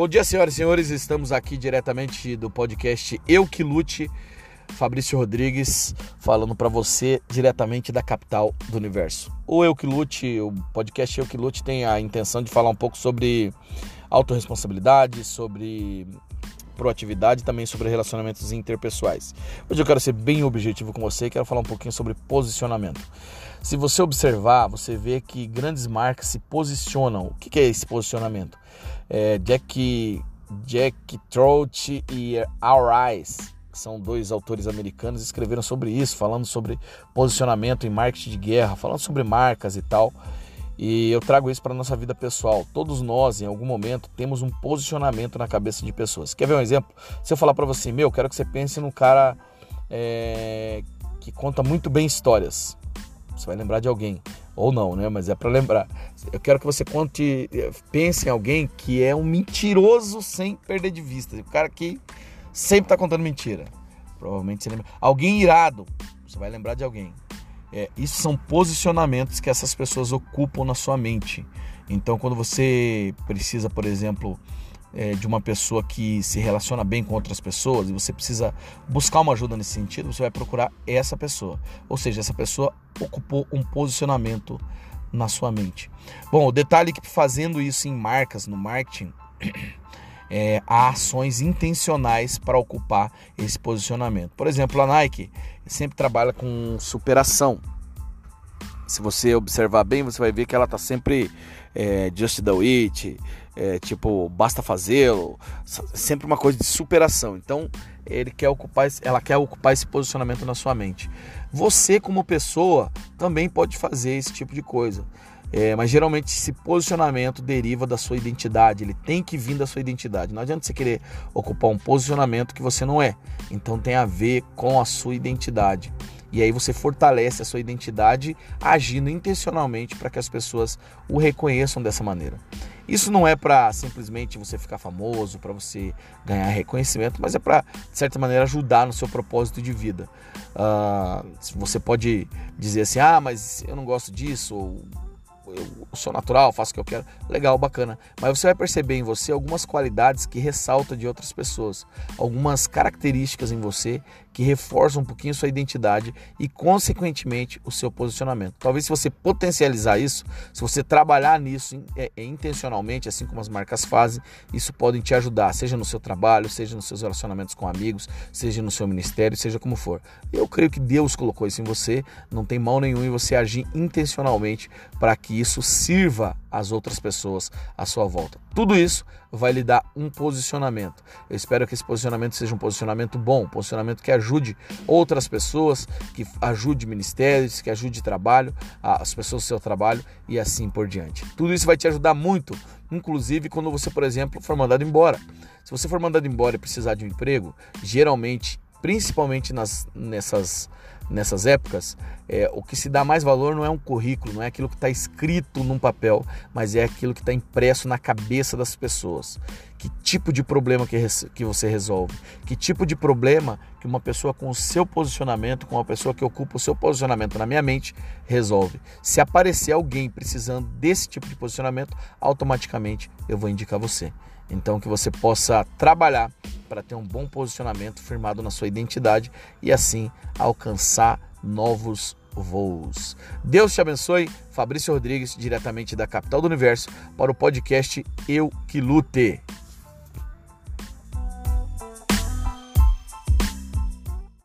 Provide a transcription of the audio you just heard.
Bom dia, senhoras e senhores. Estamos aqui diretamente do podcast Eu Que Lute. Fabrício Rodrigues falando para você diretamente da capital do universo. O Eu Que Lute, o podcast Eu Que Lute tem a intenção de falar um pouco sobre autorresponsabilidade, sobre proatividade e também sobre relacionamentos interpessoais. Hoje eu quero ser bem objetivo com você e quero falar um pouquinho sobre posicionamento. Se você observar, você vê que grandes marcas se posicionam. O que é esse posicionamento? É Jack, Jack Trout e Our Eyes, são dois autores americanos, escreveram sobre isso, falando sobre posicionamento em marketing de guerra, falando sobre marcas e tal. E eu trago isso para nossa vida pessoal. Todos nós, em algum momento, temos um posicionamento na cabeça de pessoas. Quer ver um exemplo? Se eu falar para você, meu, quero que você pense num cara é, que conta muito bem histórias. Você vai lembrar de alguém. Ou não, né? Mas é para lembrar. Eu quero que você conte, pense em alguém que é um mentiroso sem perder de vista. O cara que sempre está contando mentira. Provavelmente você lembra. Alguém irado. Você vai lembrar de alguém. É, isso são posicionamentos que essas pessoas ocupam na sua mente. Então, quando você precisa, por exemplo, é, de uma pessoa que se relaciona bem com outras pessoas e você precisa buscar uma ajuda nesse sentido, você vai procurar essa pessoa. Ou seja, essa pessoa ocupou um posicionamento na sua mente. Bom, o detalhe é que fazendo isso em marcas, no marketing, é, há ações intencionais para ocupar esse posicionamento. Por exemplo, a Nike sempre trabalha com superação. Se você observar bem, você vai ver que ela está sempre é, just do it, é, tipo, basta fazê-lo, sempre uma coisa de superação. Então, ele quer ocupar, ela quer ocupar esse posicionamento na sua mente. Você, como pessoa, também pode fazer esse tipo de coisa. É, mas geralmente esse posicionamento deriva da sua identidade, ele tem que vir da sua identidade. Não adianta você querer ocupar um posicionamento que você não é. Então tem a ver com a sua identidade. E aí você fortalece a sua identidade agindo intencionalmente para que as pessoas o reconheçam dessa maneira. Isso não é para simplesmente você ficar famoso, para você ganhar reconhecimento, mas é para, de certa maneira, ajudar no seu propósito de vida. Uh, você pode dizer assim: ah, mas eu não gosto disso, ou eu sou natural, faço o que eu quero. Legal, bacana. Mas você vai perceber em você algumas qualidades que ressaltam de outras pessoas, algumas características em você que reforçam um pouquinho sua identidade e, consequentemente, o seu posicionamento. Talvez se você potencializar isso, se você trabalhar nisso é, é, intencionalmente, assim como as marcas fazem, isso pode te ajudar, seja no seu trabalho, seja nos seus relacionamentos com amigos, seja no seu ministério, seja como for. Eu creio que Deus colocou isso em você, não tem mal nenhum em você agir intencionalmente para que isso sirva às outras pessoas à sua volta. Tudo isso vai lhe dar um posicionamento. Eu espero que esse posicionamento seja um posicionamento bom, um posicionamento que ajude outras pessoas, que ajude ministérios, que ajude trabalho, as pessoas do seu trabalho e assim por diante. Tudo isso vai te ajudar muito, inclusive quando você, por exemplo, for mandado embora. Se você for mandado embora e precisar de um emprego, geralmente, principalmente nas, nessas nessas épocas, é, o que se dá mais valor não é um currículo, não é aquilo que está escrito num papel, mas é aquilo que está impresso na cabeça das pessoas. Que tipo de problema que, que você resolve? Que tipo de problema que uma pessoa com o seu posicionamento, com uma pessoa que ocupa o seu posicionamento na minha mente, resolve? Se aparecer alguém precisando desse tipo de posicionamento, automaticamente eu vou indicar você. Então que você possa trabalhar para ter um bom posicionamento firmado na sua identidade e assim alcançar novos voos. Deus te abençoe. Fabrício Rodrigues, diretamente da capital do universo, para o podcast Eu Que Lute.